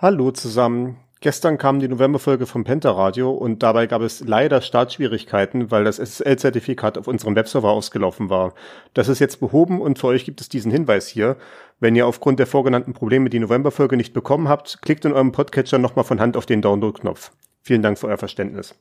Hallo zusammen. Gestern kam die Novemberfolge vom Penta-Radio und dabei gab es leider Startschwierigkeiten, weil das SSL-Zertifikat auf unserem Webserver ausgelaufen war. Das ist jetzt behoben und für euch gibt es diesen Hinweis hier. Wenn ihr aufgrund der vorgenannten Probleme die Novemberfolge nicht bekommen habt, klickt in eurem Podcatcher nochmal von Hand auf den Download-Knopf. Vielen Dank für euer Verständnis.